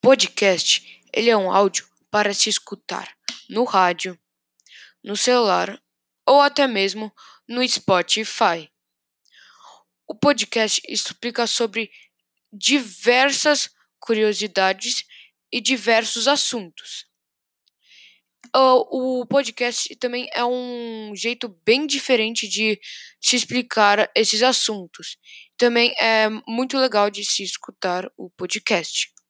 podcast ele é um áudio para se escutar no rádio, no celular ou até mesmo no Spotify. O podcast explica sobre diversas curiosidades e diversos assuntos. O podcast também é um jeito bem diferente de se explicar esses assuntos. Também é muito legal de se escutar o podcast.